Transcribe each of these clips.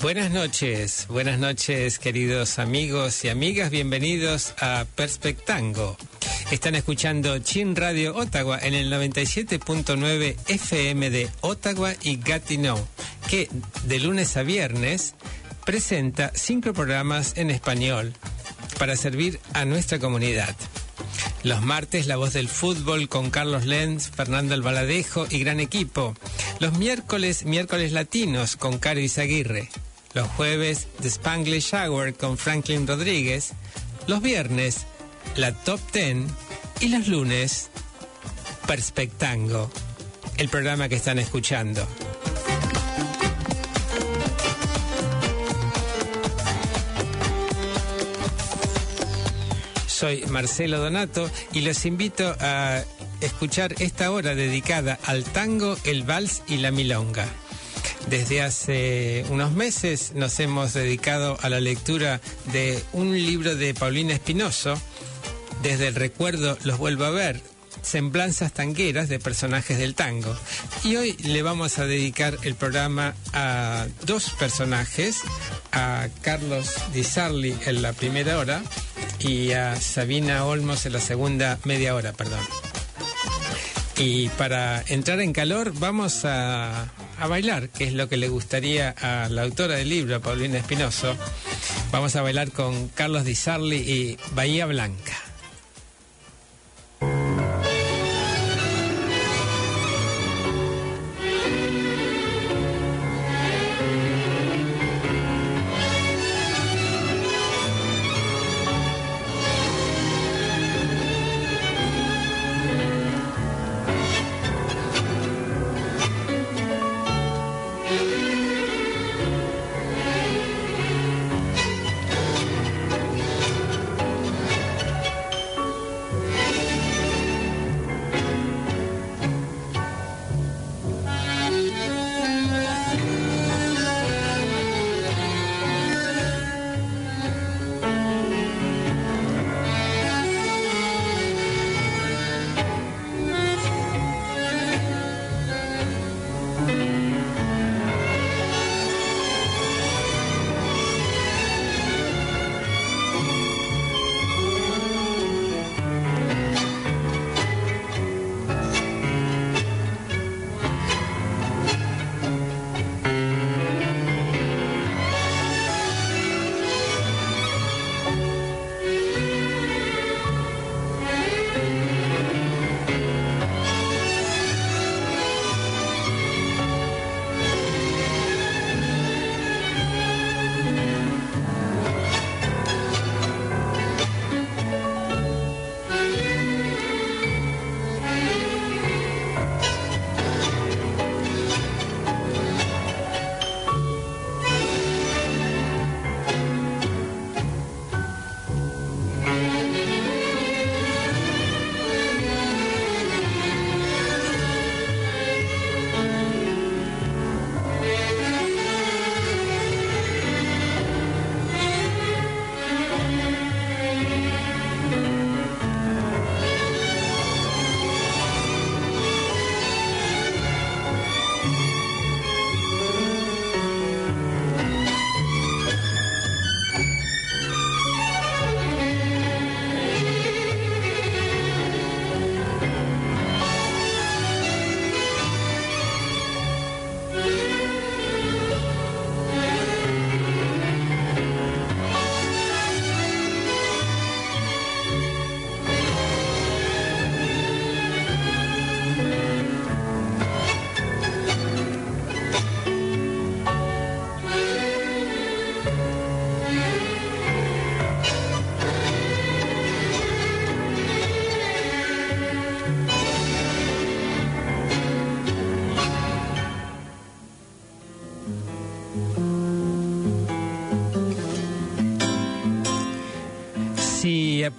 Buenas noches, buenas noches queridos amigos y amigas, bienvenidos a Perspectango. Están escuchando Chin Radio Ottawa en el 97.9 FM de Ottawa y Gatineau, que de lunes a viernes presenta cinco programas en español para servir a nuestra comunidad. Los martes, La Voz del Fútbol con Carlos Lenz, Fernando Albaladejo y gran equipo. Los miércoles, miércoles latinos con Caro Izaguirre. Los jueves, The Spanglish Hour con Franklin Rodríguez. Los viernes, la Top Ten. Y los lunes, Perspectango, el programa que están escuchando. Soy Marcelo Donato y los invito a escuchar esta hora dedicada al tango, el vals y la milonga. Desde hace unos meses nos hemos dedicado a la lectura de un libro de Paulina Espinoso, Desde el recuerdo los vuelvo a ver, semblanzas tangueras de personajes del tango. Y hoy le vamos a dedicar el programa a dos personajes, a Carlos Di Sarli en la primera hora y a Sabina Olmos en la segunda media hora, perdón. Y para entrar en calor vamos a, a, bailar, que es lo que le gustaría a la autora del libro, Paulina Espinoso. Vamos a bailar con Carlos Di Sarli y Bahía Blanca.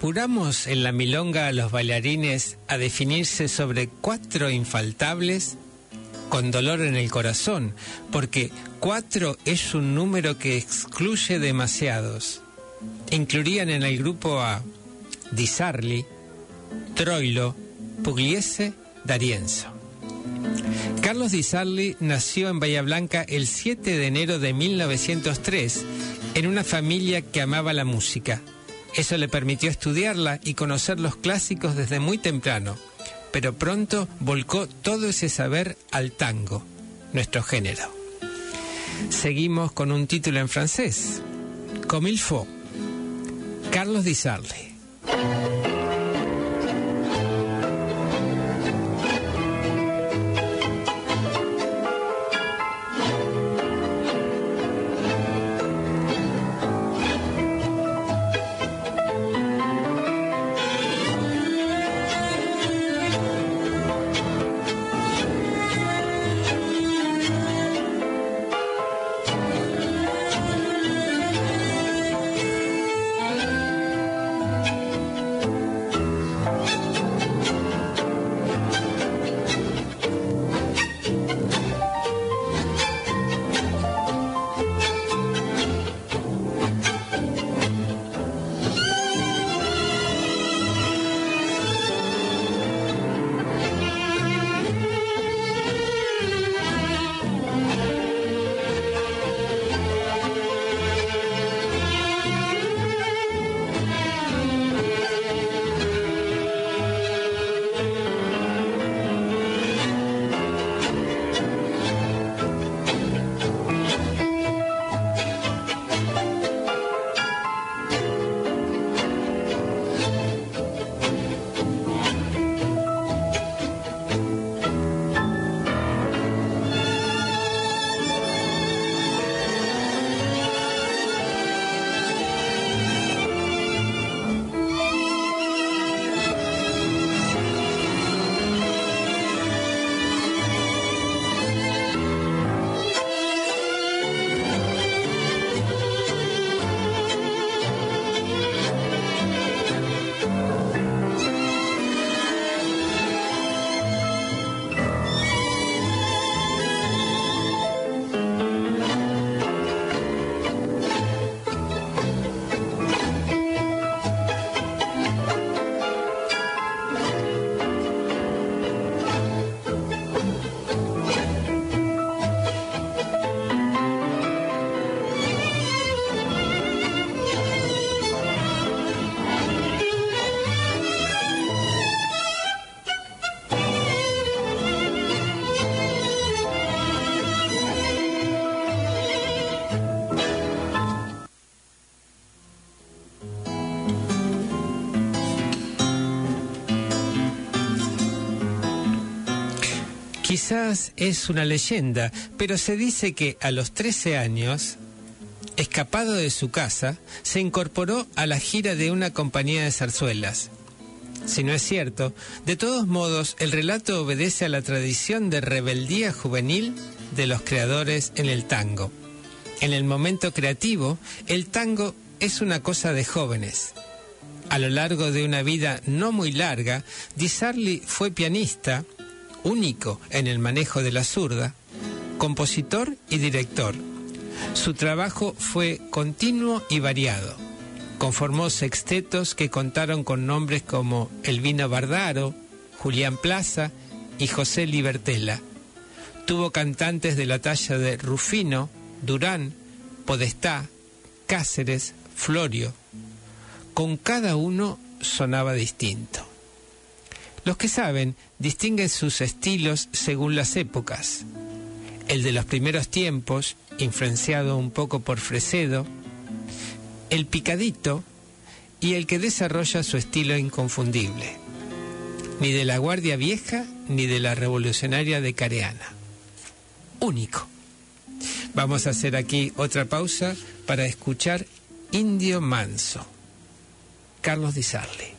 Apuramos en la milonga a los bailarines a definirse sobre cuatro infaltables con dolor en el corazón, porque cuatro es un número que excluye demasiados. Incluirían en el grupo a Di Sarli, Troilo, Pugliese, D'Arienzo. Carlos Di Sarli nació en Bahía Blanca el 7 de enero de 1903 en una familia que amaba la música. Eso le permitió estudiarla y conocer los clásicos desde muy temprano, pero pronto volcó todo ese saber al tango, nuestro género. Seguimos con un título en francés, Comme il faut, Carlos Di Sarli. Quizás es una leyenda, pero se dice que a los 13 años, escapado de su casa, se incorporó a la gira de una compañía de zarzuelas. Si no es cierto, de todos modos, el relato obedece a la tradición de rebeldía juvenil de los creadores en el tango. En el momento creativo, el tango es una cosa de jóvenes. A lo largo de una vida no muy larga, Di Sarli fue pianista, único en el manejo de la zurda, compositor y director. Su trabajo fue continuo y variado. Conformó sextetos que contaron con nombres como Elvino Bardaro, Julián Plaza y José Libertela. Tuvo cantantes de la talla de Rufino, Durán, Podestá, Cáceres, Florio. Con cada uno sonaba distinto. Los que saben distinguen sus estilos según las épocas. El de los primeros tiempos, influenciado un poco por Fresedo, el picadito y el que desarrolla su estilo inconfundible. Ni de la Guardia Vieja ni de la Revolucionaria de Careana. Único. Vamos a hacer aquí otra pausa para escuchar Indio Manso. Carlos Di Sarli.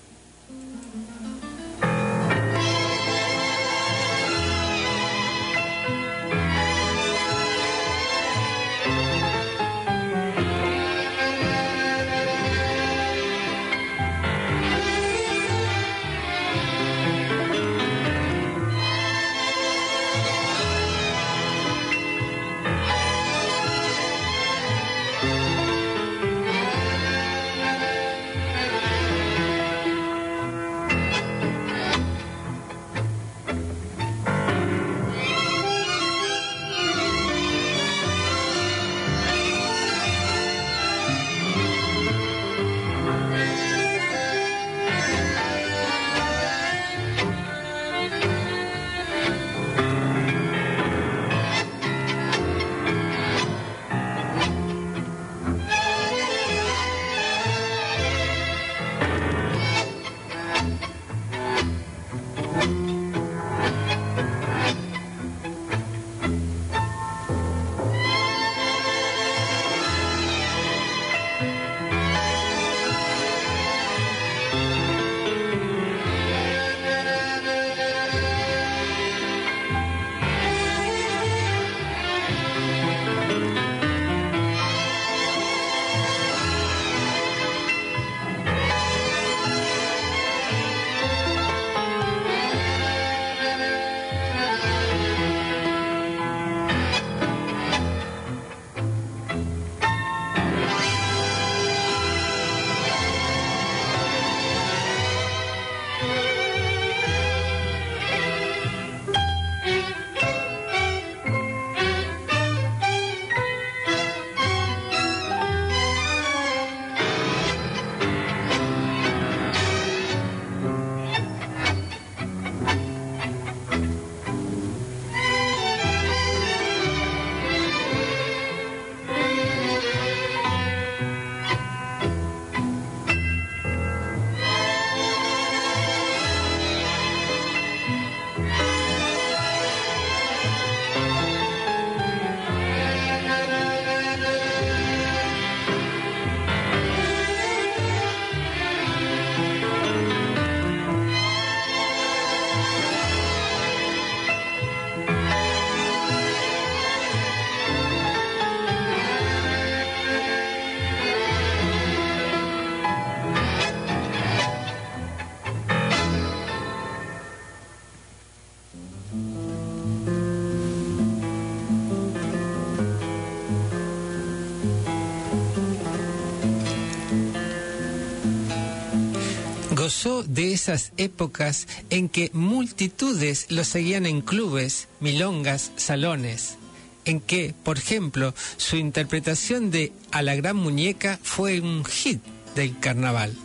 Gozó de esas épocas en que multitudes lo seguían en clubes, milongas, salones, en que, por ejemplo, su interpretación de A la Gran Muñeca fue un hit del carnaval.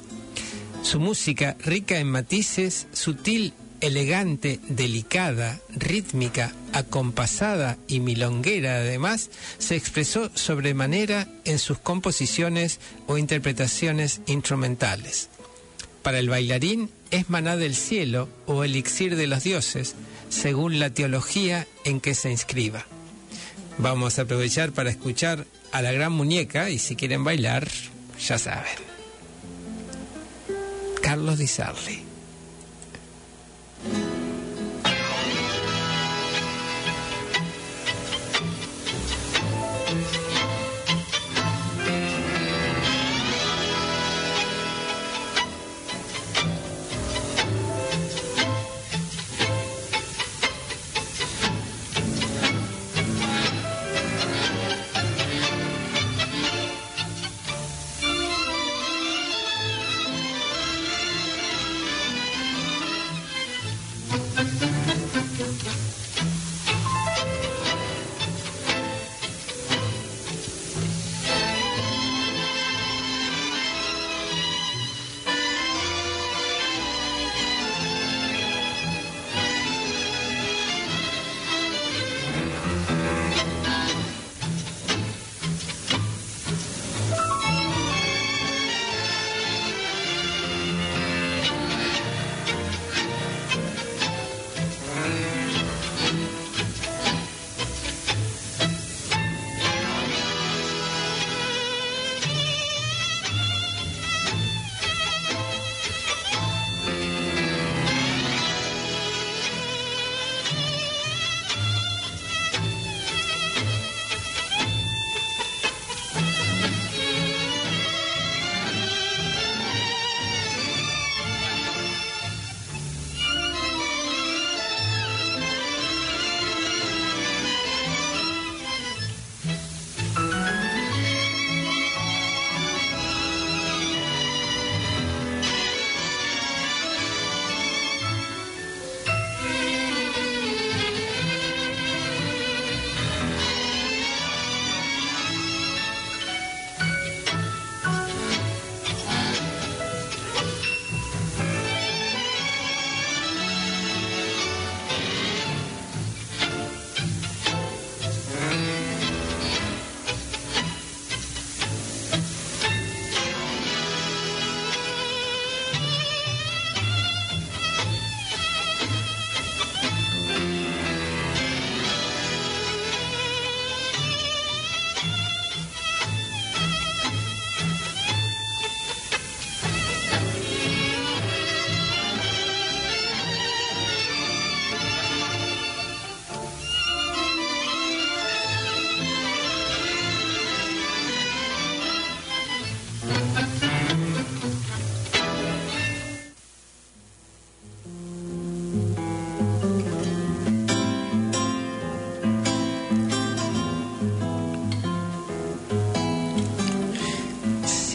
Su música, rica en matices, sutil, elegante, delicada, rítmica, acompasada y milonguera además, se expresó sobremanera en sus composiciones o interpretaciones instrumentales. Para el bailarín es maná del cielo o elixir de los dioses, según la teología en que se inscriba. Vamos a aprovechar para escuchar a la gran muñeca y si quieren bailar, ya saben. Carlos Di Sarli.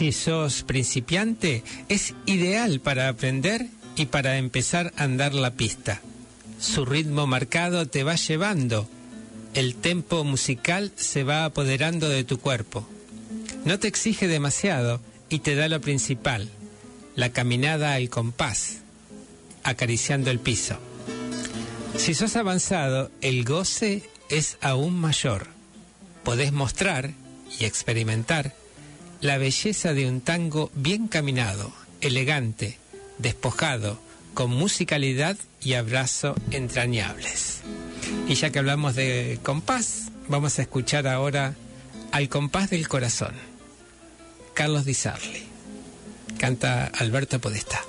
Si sos principiante, es ideal para aprender y para empezar a andar la pista. Su ritmo marcado te va llevando. El tempo musical se va apoderando de tu cuerpo. No te exige demasiado y te da lo principal, la caminada al compás, acariciando el piso. Si sos avanzado, el goce es aún mayor. Podés mostrar y experimentar la belleza de un tango bien caminado, elegante, despojado, con musicalidad y abrazo entrañables. Y ya que hablamos de compás, vamos a escuchar ahora Al compás del corazón. Carlos Di Sarli. Canta Alberto Podestá.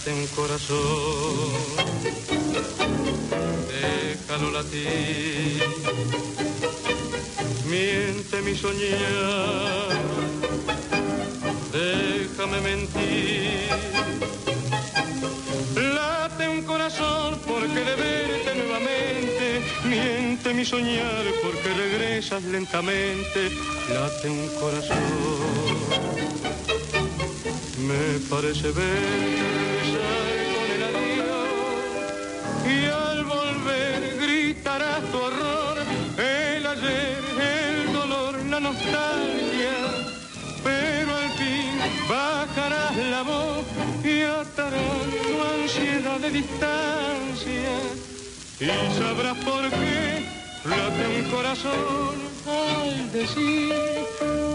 Late un corazón, déjalo latir, miente mi soñar, déjame mentir. Late un corazón porque de verte nuevamente, miente mi soñar porque regresas lentamente. Late un corazón. Me parece ver pero al fin bajarás la voz y atarás tu ansiedad de distancia y sabrás por qué late un corazón al decir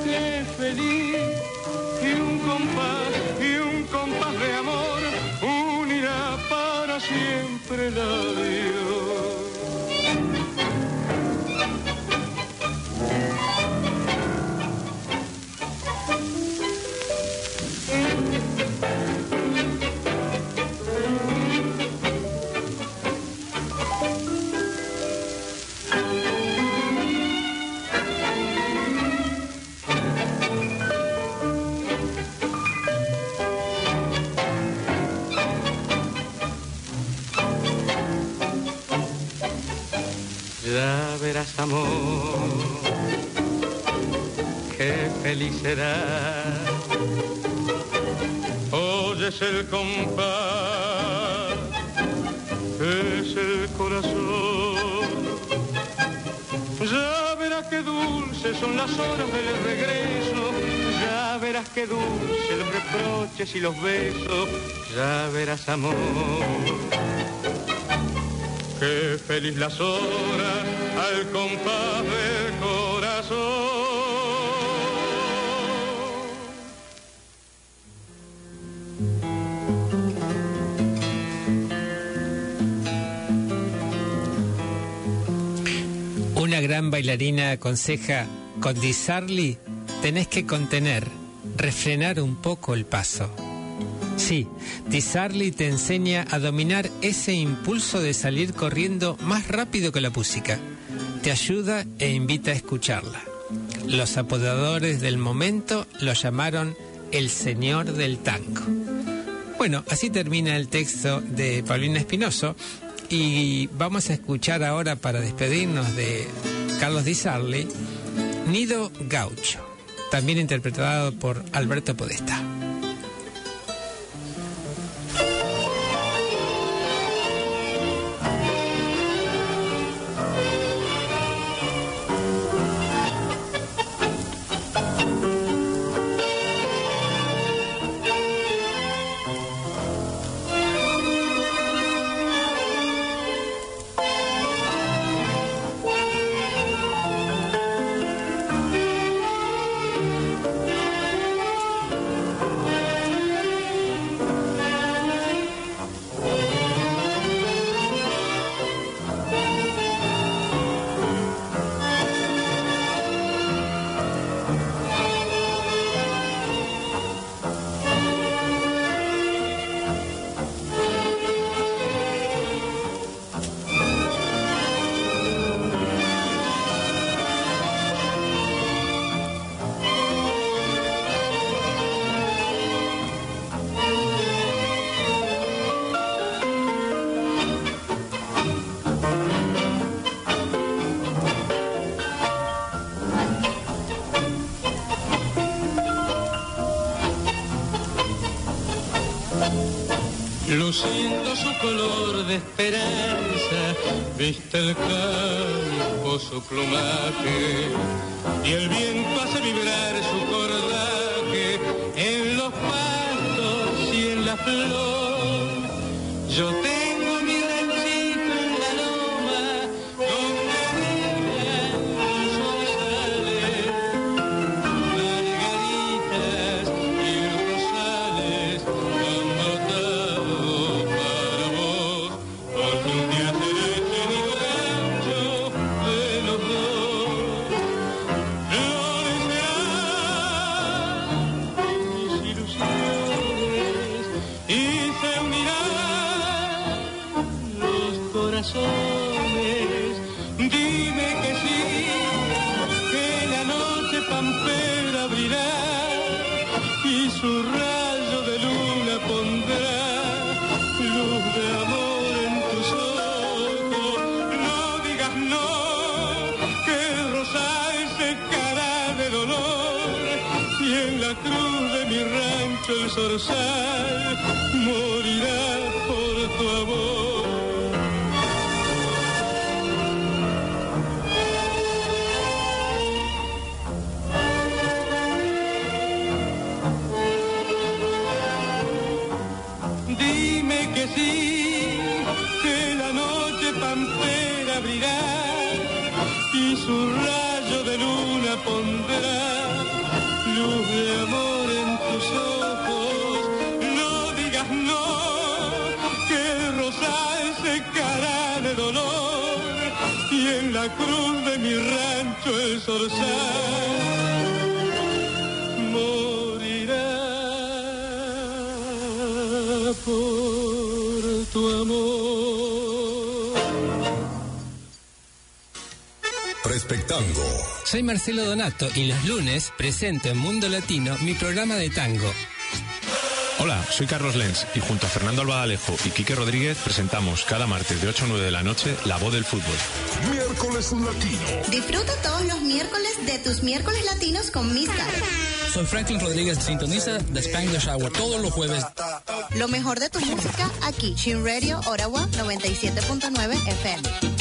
que feliz y un compás, y un compás de amor unirá para siempre la Dios. Ya verás amor, qué feliz serás. Oyes el compás, es el corazón. Ya verás qué dulces son las horas del regreso. Ya verás qué dulces los reproches y los besos. Ya verás amor. Qué feliz las horas al compás del corazón. Una gran bailarina aconseja, con Disarli tenés que contener, refrenar un poco el paso. Sí, Disarli te enseña a dominar ese impulso de salir corriendo más rápido que la música. Te ayuda e invita a escucharla. Los apodadores del momento lo llamaron el señor del tango. Bueno, así termina el texto de Paulina Espinoso y vamos a escuchar ahora para despedirnos de Carlos Di Sarli, Nido Gaucho, también interpretado por Alberto Podesta. Luciendo su color de esperanza, viste el campo su plumaje y el viento hace vibrar su cordaje en los pastos y en la flor. Marcelo Donato y los lunes presento en Mundo Latino mi programa de tango. Hola, soy Carlos Lenz y junto a Fernando Albadalejo y Quique Rodríguez presentamos cada martes de 8 a 9 de la noche La Voz del Fútbol. Miércoles Latino. Disfruta todos los miércoles de tus miércoles latinos con Miss Carol. Soy Franklin Rodríguez, sintoniza The Spanglish Hour todos los jueves. Lo mejor de tu música aquí, Chin Radio, Ottawa 97.9 FM.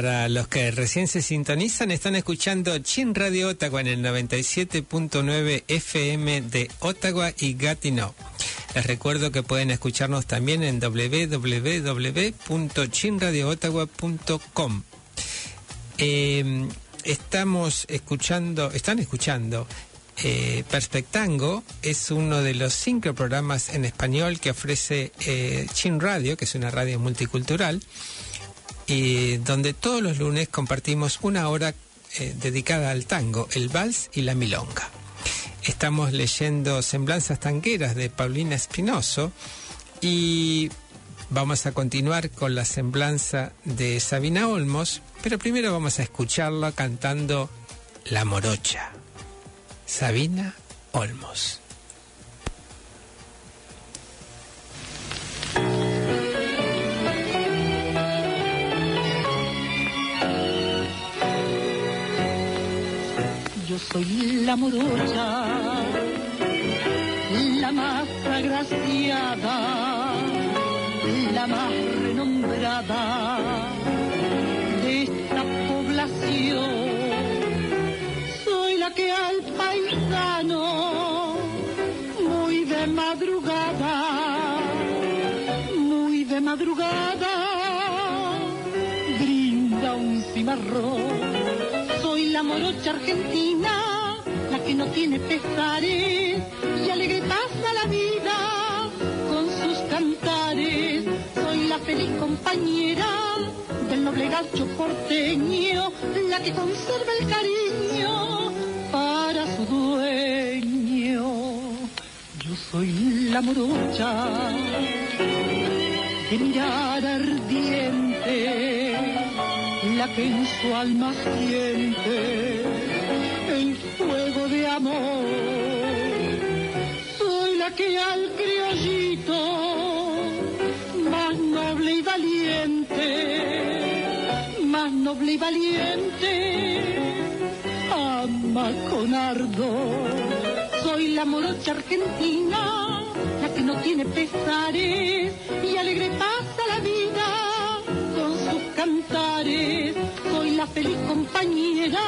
Para los que recién se sintonizan, están escuchando Chin Radio Ottawa en el 97.9 FM de Ottawa y Gatineau. Les recuerdo que pueden escucharnos también en www.chinradioottawa.com. Eh, estamos escuchando, están escuchando eh, Perspectango, es uno de los cinco programas en español que ofrece eh, Chin Radio, que es una radio multicultural y donde todos los lunes compartimos una hora eh, dedicada al tango, el vals y la milonga. Estamos leyendo Semblanzas Tangueras de Paulina Espinoso y vamos a continuar con la semblanza de Sabina Olmos, pero primero vamos a escucharla cantando La Morocha. Sabina Olmos. Yo soy la morocha, la más agraciada, la más renombrada de esta población. Soy la que al paisano, muy de madrugada, muy de madrugada, brinda un cimarrón la morocha argentina, la que no tiene pesares y alegre pasa la vida con sus cantares. Soy la feliz compañera del noble gacho porteño, la que conserva el cariño para su dueño. Yo soy la morocha de mirar ardiente la que en su alma siente el fuego de amor. Soy la que al criollito, más noble y valiente, más noble y valiente, ama con ardor. Soy la morocha argentina, la que no tiene pesares y alegre pasa la vida Soy la feliz compañera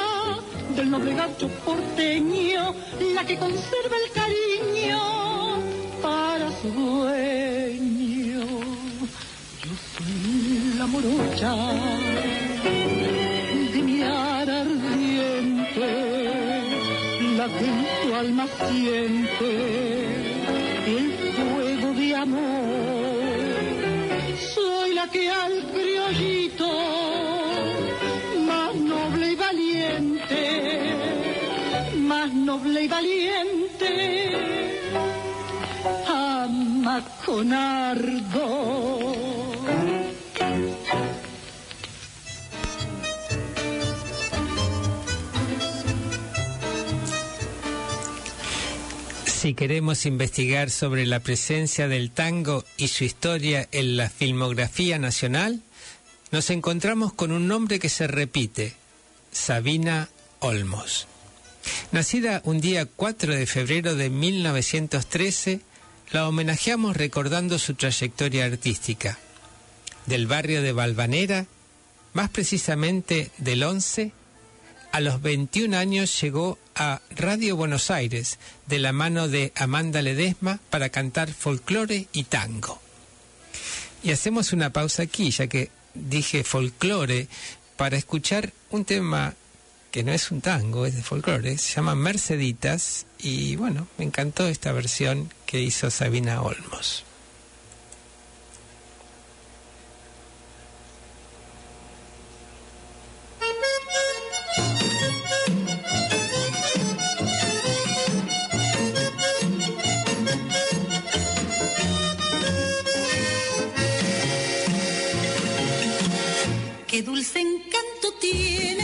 del noble gaucho porteño, la que conserva el cariño para su dueño. Yo soy la morocha de mirar ardiente, la que en tu alma siente ama con ardor. Si queremos investigar sobre la presencia del tango y su historia en la filmografía nacional, nos encontramos con un nombre que se repite, Sabina Olmos. Nacida un día 4 de febrero de 1913, la homenajeamos recordando su trayectoria artística. Del barrio de Valvanera, más precisamente del 11, a los 21 años llegó a Radio Buenos Aires de la mano de Amanda Ledesma para cantar folclore y tango. Y hacemos una pausa aquí, ya que dije folclore, para escuchar un tema que no es un tango, es de folclore, se llama Merceditas y bueno, me encantó esta versión que hizo Sabina Olmos. Qué dulce encanto tiene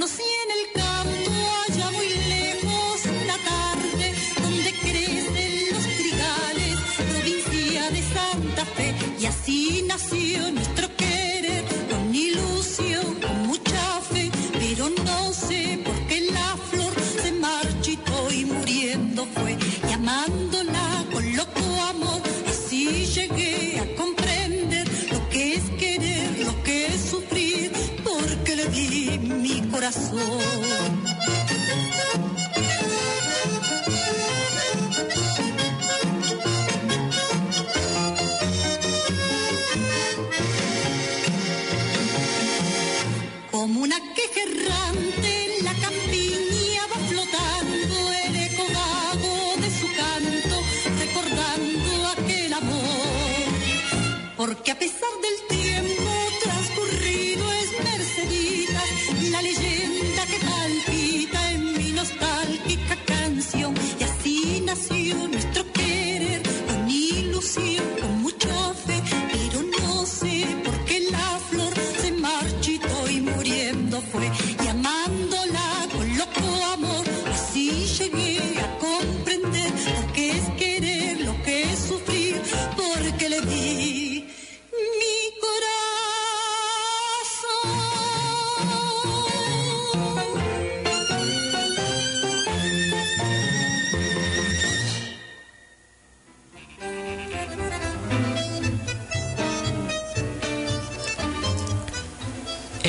conocí corazón.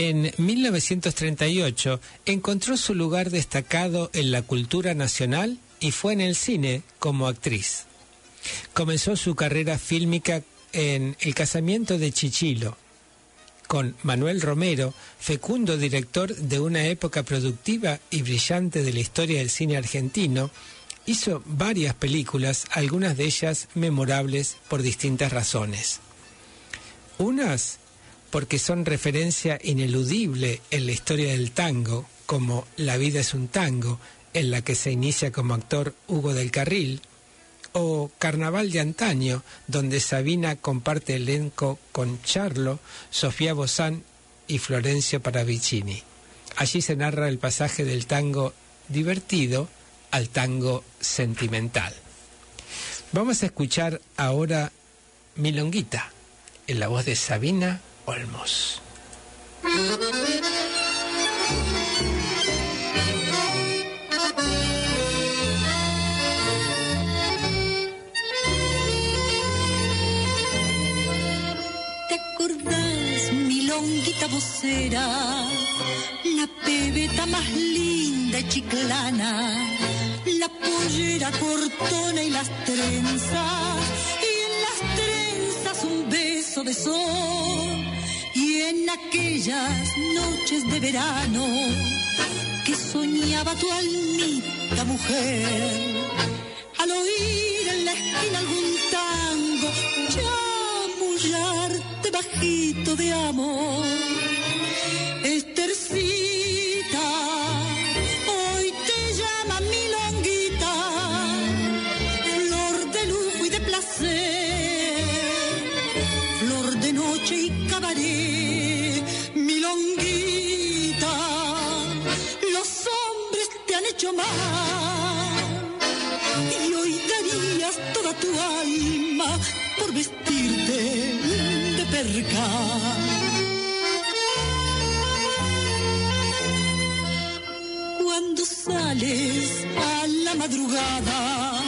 En 1938 encontró su lugar destacado en la cultura nacional y fue en el cine como actriz. Comenzó su carrera fílmica en El casamiento de Chichilo, con Manuel Romero, fecundo director de una época productiva y brillante de la historia del cine argentino, hizo varias películas, algunas de ellas memorables por distintas razones. Unas porque son referencia ineludible en la historia del tango, como La vida es un tango, en la que se inicia como actor Hugo del Carril, o Carnaval de antaño, donde Sabina comparte elenco con Charlo, Sofía Bozán y Florencio Paravicini. Allí se narra el pasaje del tango divertido al tango sentimental. Vamos a escuchar ahora Milonguita en la voz de Sabina ¿Te acordás, milonguita vocera? La pebeta más linda y chiclana, la pollera cortona y las trenzas, y en las trenzas un beso de sol, y en aquellas noches de verano que soñaba tu almita mujer, al oír en la esquina algún tango, chamullarte bajito de amor. Estercita, Cuando sales a la madrugada,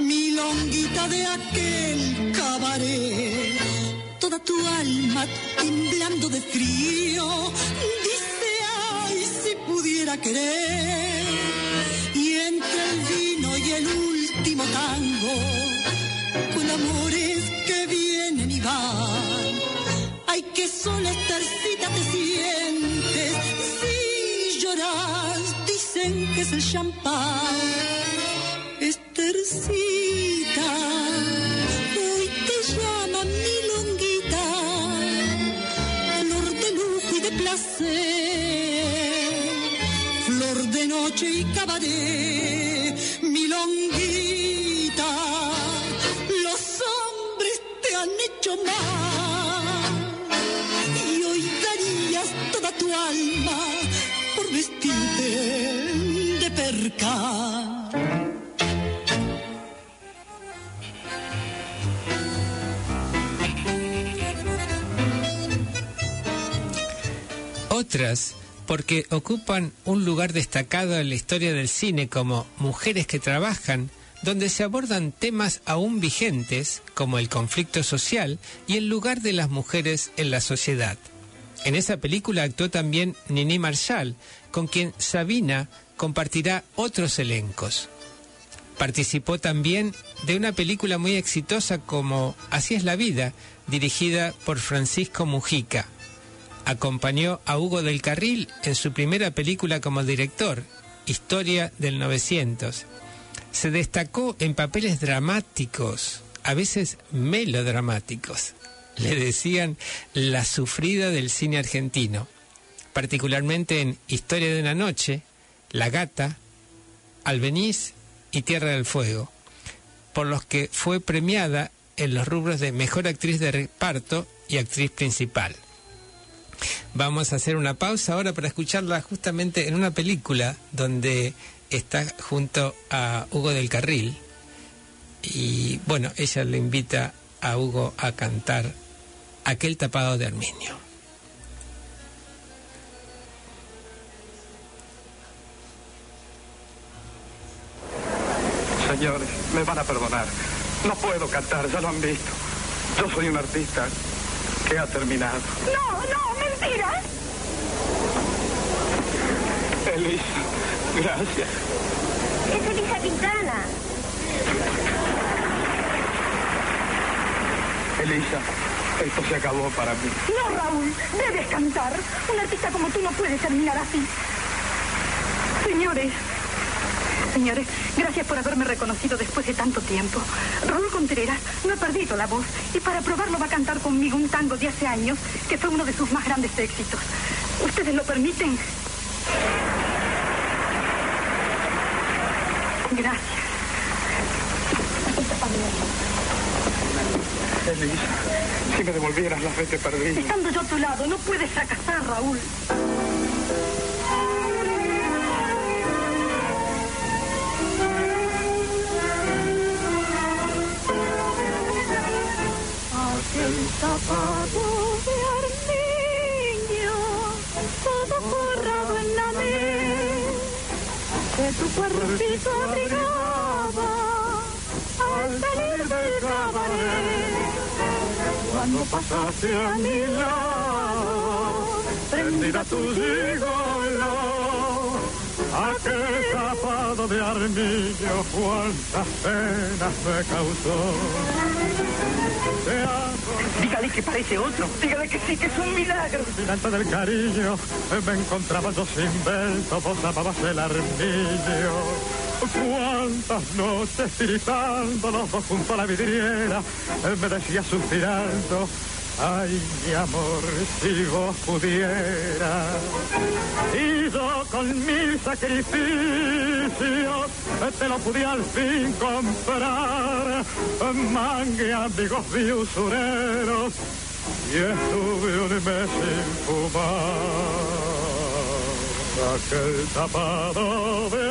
milonguita de aquel cabaret, toda tu alma temblando de frío, dice ay si pudiera querer y entre el vino y el último tango, con amores que vienen y van. Que sola estarcita te sientes, si lloras, dicen que es el champán. Estercita, hoy te llama milonguita, flor de lujo y de placer flor de noche y cabaret, milonguita, los hombres te han hecho mal alma por vestirte de perca. Otras porque ocupan un lugar destacado en la historia del cine como Mujeres que Trabajan, donde se abordan temas aún vigentes como el conflicto social y el lugar de las mujeres en la sociedad. En esa película actuó también Nini Marshall, con quien Sabina compartirá otros elencos. Participó también de una película muy exitosa como Así es la vida, dirigida por Francisco Mujica. Acompañó a Hugo del Carril en su primera película como director, Historia del 900. Se destacó en papeles dramáticos, a veces melodramáticos. Le decían la sufrida del cine argentino, particularmente en Historia de una noche, La Gata, Albeniz y Tierra del Fuego, por los que fue premiada en los rubros de Mejor Actriz de Reparto y Actriz Principal. Vamos a hacer una pausa ahora para escucharla justamente en una película donde está junto a Hugo del Carril. Y bueno, ella le invita a Hugo a cantar aquel tapado de Arminio. Señores, me van a perdonar. No puedo cantar, ya lo han visto. Yo soy un artista que ha terminado. No, no, mentira. Elisa, gracias. Es Elisa Quintana. Elisa, esto se acabó para mí. No, Raúl, debes cantar. Un artista como tú no puede terminar así. Señores, señores, gracias por haberme reconocido después de tanto tiempo. Raúl Contreras no ha perdido la voz y para probarlo va a cantar conmigo un tango de hace años que fue uno de sus más grandes éxitos. ¿Ustedes lo permiten? Gracias. Elisa, si me devolvieras las veces perdidas. Estando yo a tu lado, no puedes fracasar, Raúl. el tapado de armiño, todo forrado en la mesa. de tu cuerpito abrigado. Cuando pasaste a mi lado, prendida tu gigolo, aquel zapado de armillo, cuántas penas me causó. Dígale que parece otro. Dígale que sí, que es un milagro. delante del cariño me encontraba yo sin vento, vos el armillo. Cuántas noches dos junto a la vidriera me decías suspirando. Ay, mi amor, si vos pudieras. Y yo con mil sacrificios te lo pude al fin comprar. Mangue, amigos y usureros y estuve un mes sin fumar aquel tapado de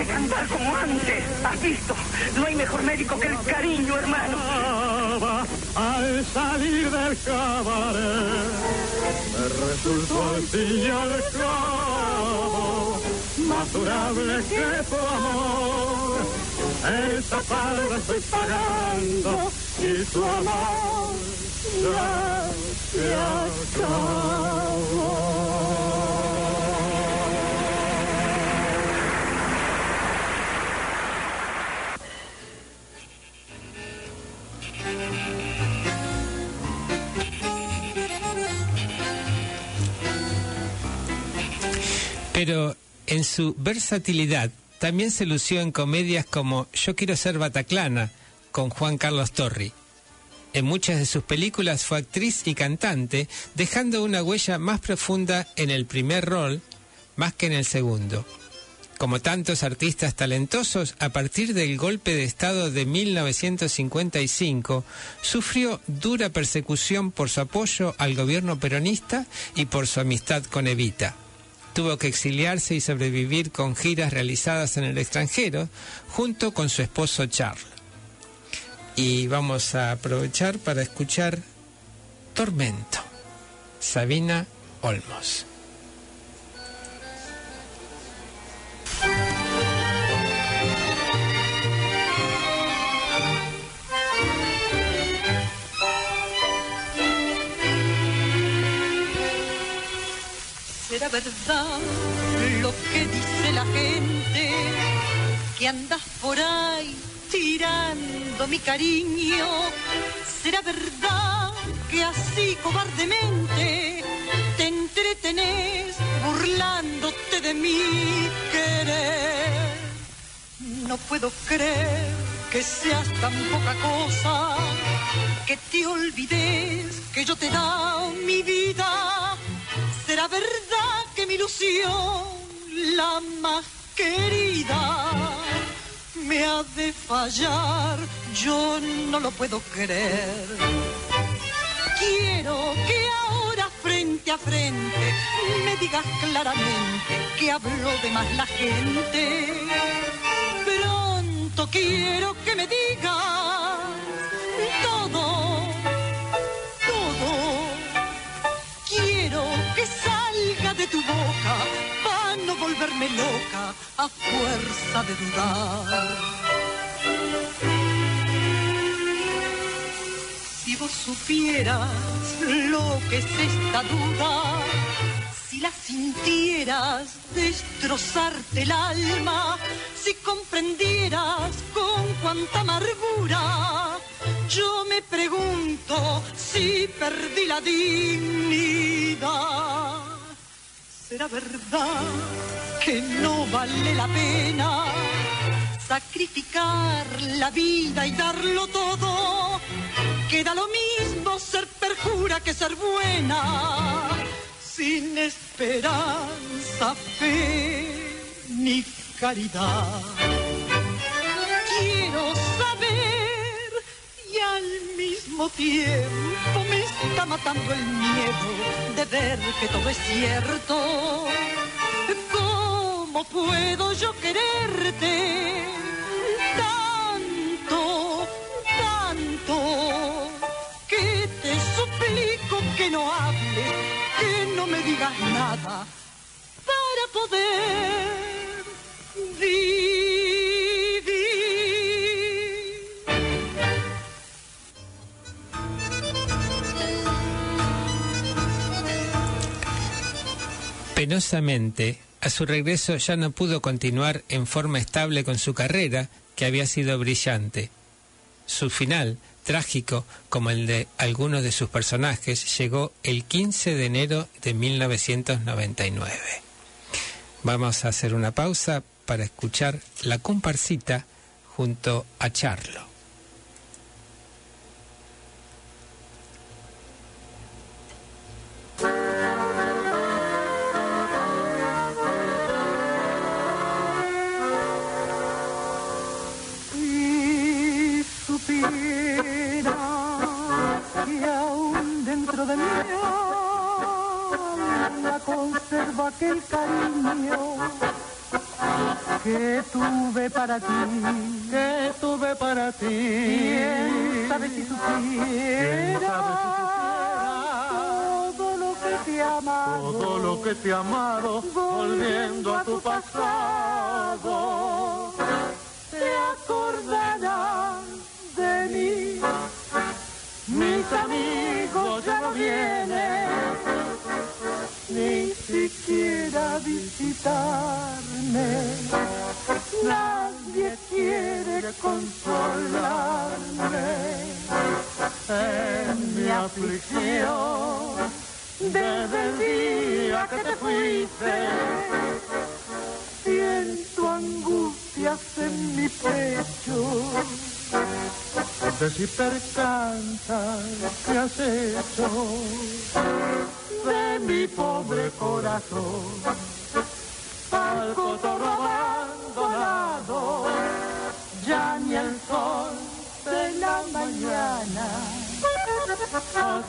puede cantar como antes. ¿Has visto? No hay mejor médico que el cariño, hermano. Al salir del cabaret me resultó y al cabo más durable que tu amor. El tapado estoy pagando y tu amor ya se acabó. Pero en su versatilidad también se lució en comedias como Yo quiero ser Bataclana, con Juan Carlos Torri. En muchas de sus películas fue actriz y cantante, dejando una huella más profunda en el primer rol más que en el segundo. Como tantos artistas talentosos, a partir del golpe de Estado de 1955, sufrió dura persecución por su apoyo al gobierno peronista y por su amistad con Evita. Tuvo que exiliarse y sobrevivir con giras realizadas en el extranjero, junto con su esposo Charles. Y vamos a aprovechar para escuchar Tormento, Sabina Olmos. Verdad lo que dice la gente, que andas por ahí tirando mi cariño. Será verdad que así cobardemente te entretenés burlándote de mi querer. No puedo creer que seas tan poca cosa, que te olvides que yo te he dado mi vida. Será verdad mi ilusión, la más querida, me ha de fallar. Yo no lo puedo creer. Quiero que ahora frente a frente me digas claramente que habló de más la gente. Pronto quiero que me digas boca para no volverme loca a fuerza de dudar. Si vos supieras lo que es esta duda, si la sintieras destrozarte el alma, si comprendieras con cuánta amargura, yo me pregunto si perdí la dignidad. ¿Será verdad que no vale la pena sacrificar la vida y darlo todo? Queda lo mismo ser perjura que ser buena, sin esperanza, fe ni caridad. Quiero saber al mismo tiempo me está matando el miedo de ver que todo es cierto. ¿Cómo puedo yo quererte tanto, tanto? Que te suplico que no hables, que no me digas nada para poder vivir. Penosamente, a su regreso ya no pudo continuar en forma estable con su carrera, que había sido brillante. Su final, trágico como el de algunos de sus personajes, llegó el 15 de enero de 1999. Vamos a hacer una pausa para escuchar la comparsita junto a Charlo.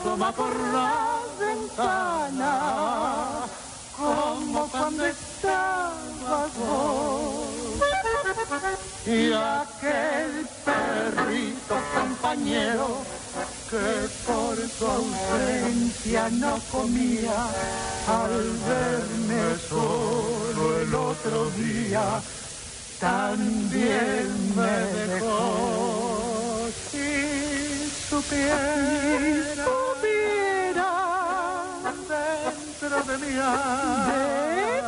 Asoma por la ventana, como cuando estabas vos. y aquel perrito compañero que por su ausencia no comía al verme solo el otro día también me dejó si supiera, dentro de mi alma,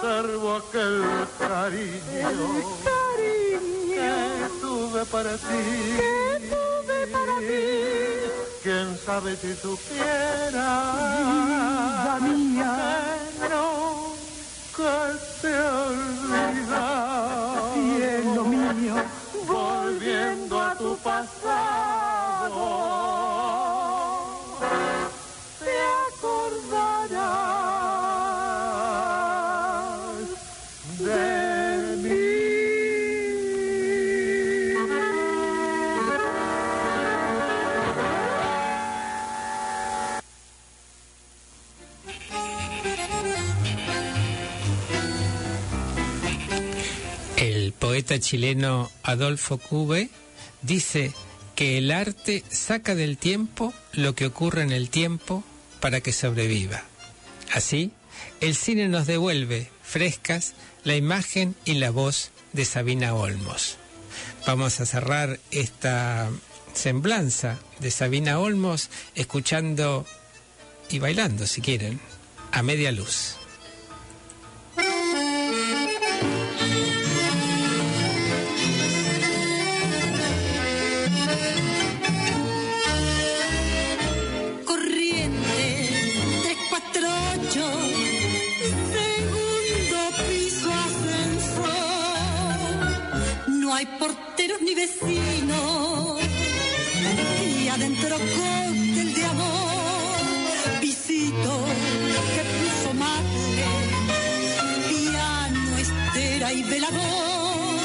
conservo aquel cariño, que tuve para ti, tuve para ti. Quién sabe si supiera, vida mía, que nunca te he olvidado, cielo mío, volviendo a tu pasado. Poeta chileno Adolfo Cube dice que el arte saca del tiempo lo que ocurre en el tiempo para que sobreviva. Así, el cine nos devuelve frescas la imagen y la voz de Sabina Olmos. Vamos a cerrar esta semblanza de Sabina Olmos escuchando y bailando, si quieren, a media luz. Hay porteros ni vecinos, y adentro cóctel de amor. Pisito que puso mate, piano, estera y velador.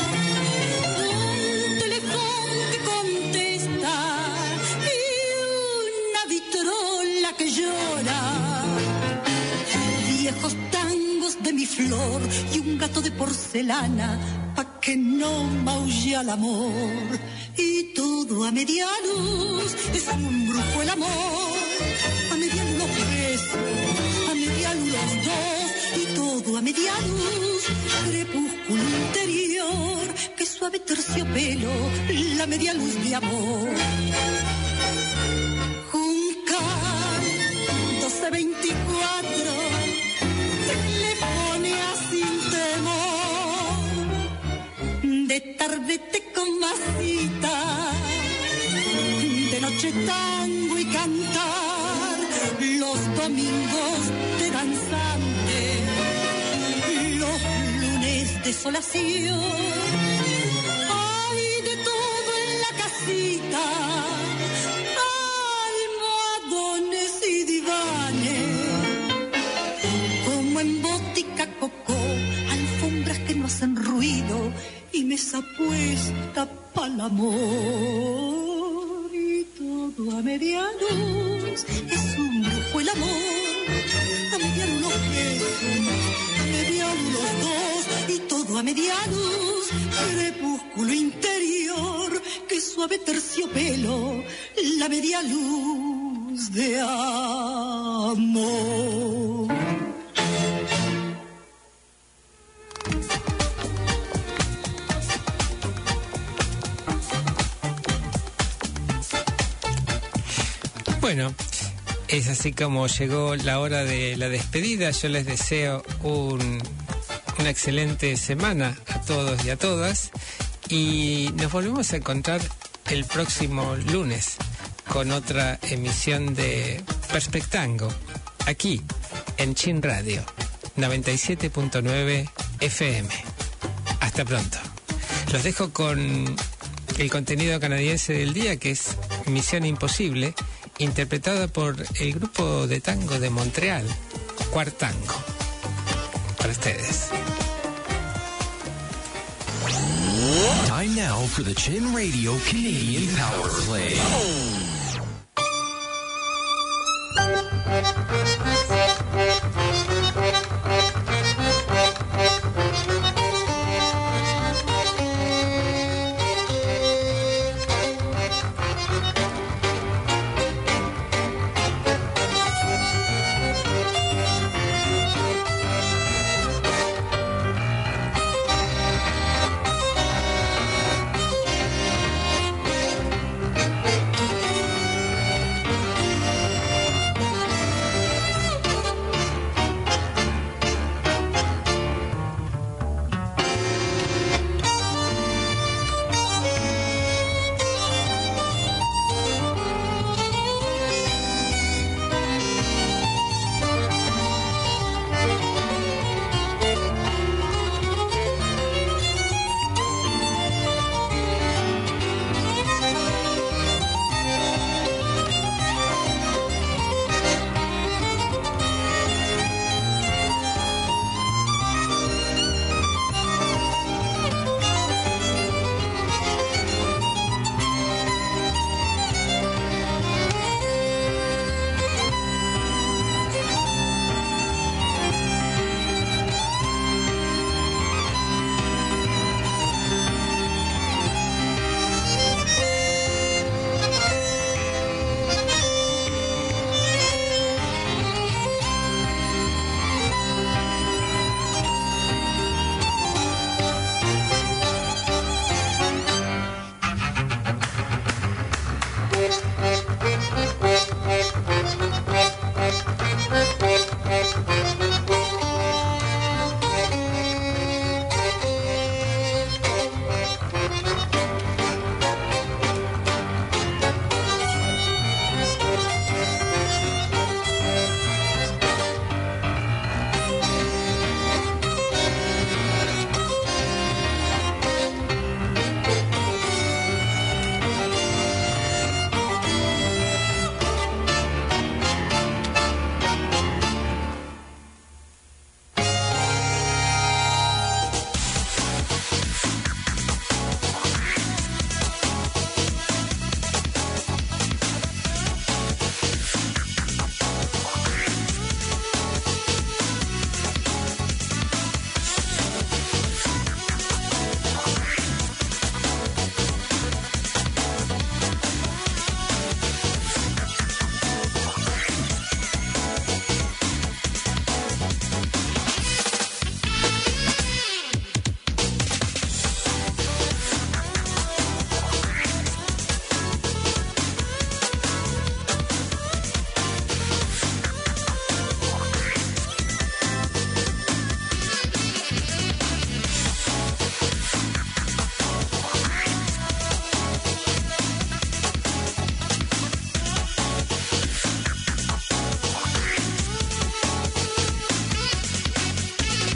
Un teléfono que contesta y una vitrola que llora. Viejos tangos de mi flor y un gato de porcelana que no maulla el amor y todo a media luz es un brujo el amor. A media luz los tres a media luz los dos y todo a media luz crepúsculo interior que suave terciopelo la media luz de amor. Juncal 1224 te le pone sin temor cantar vete con masita. De noche tango y cantar los domingos de danzante, los lunes desolación. Hay mesa puesta pa'l amor. Y todo a media luz es un lujo el amor, a media luz los besos, a media luz los dos y todo a media luz, crepúsculo interior, que suave terciopelo, la media luz de amor. Bueno, es así como llegó la hora de la despedida. Yo les deseo un- una excelente semana a todos y a todas. Y nos volvemos a encontrar el próximo lunes con otra emisión de Perspectango, aquí en Chin Radio 97.9 FM. Hasta pronto. Los dejo con el contenido canadiense del día, que es Misión Imposible, interpretada por el grupo de tango de Montreal, Cuartango. Para ustedes. Time now for the Chin Radio Canadian Power Play.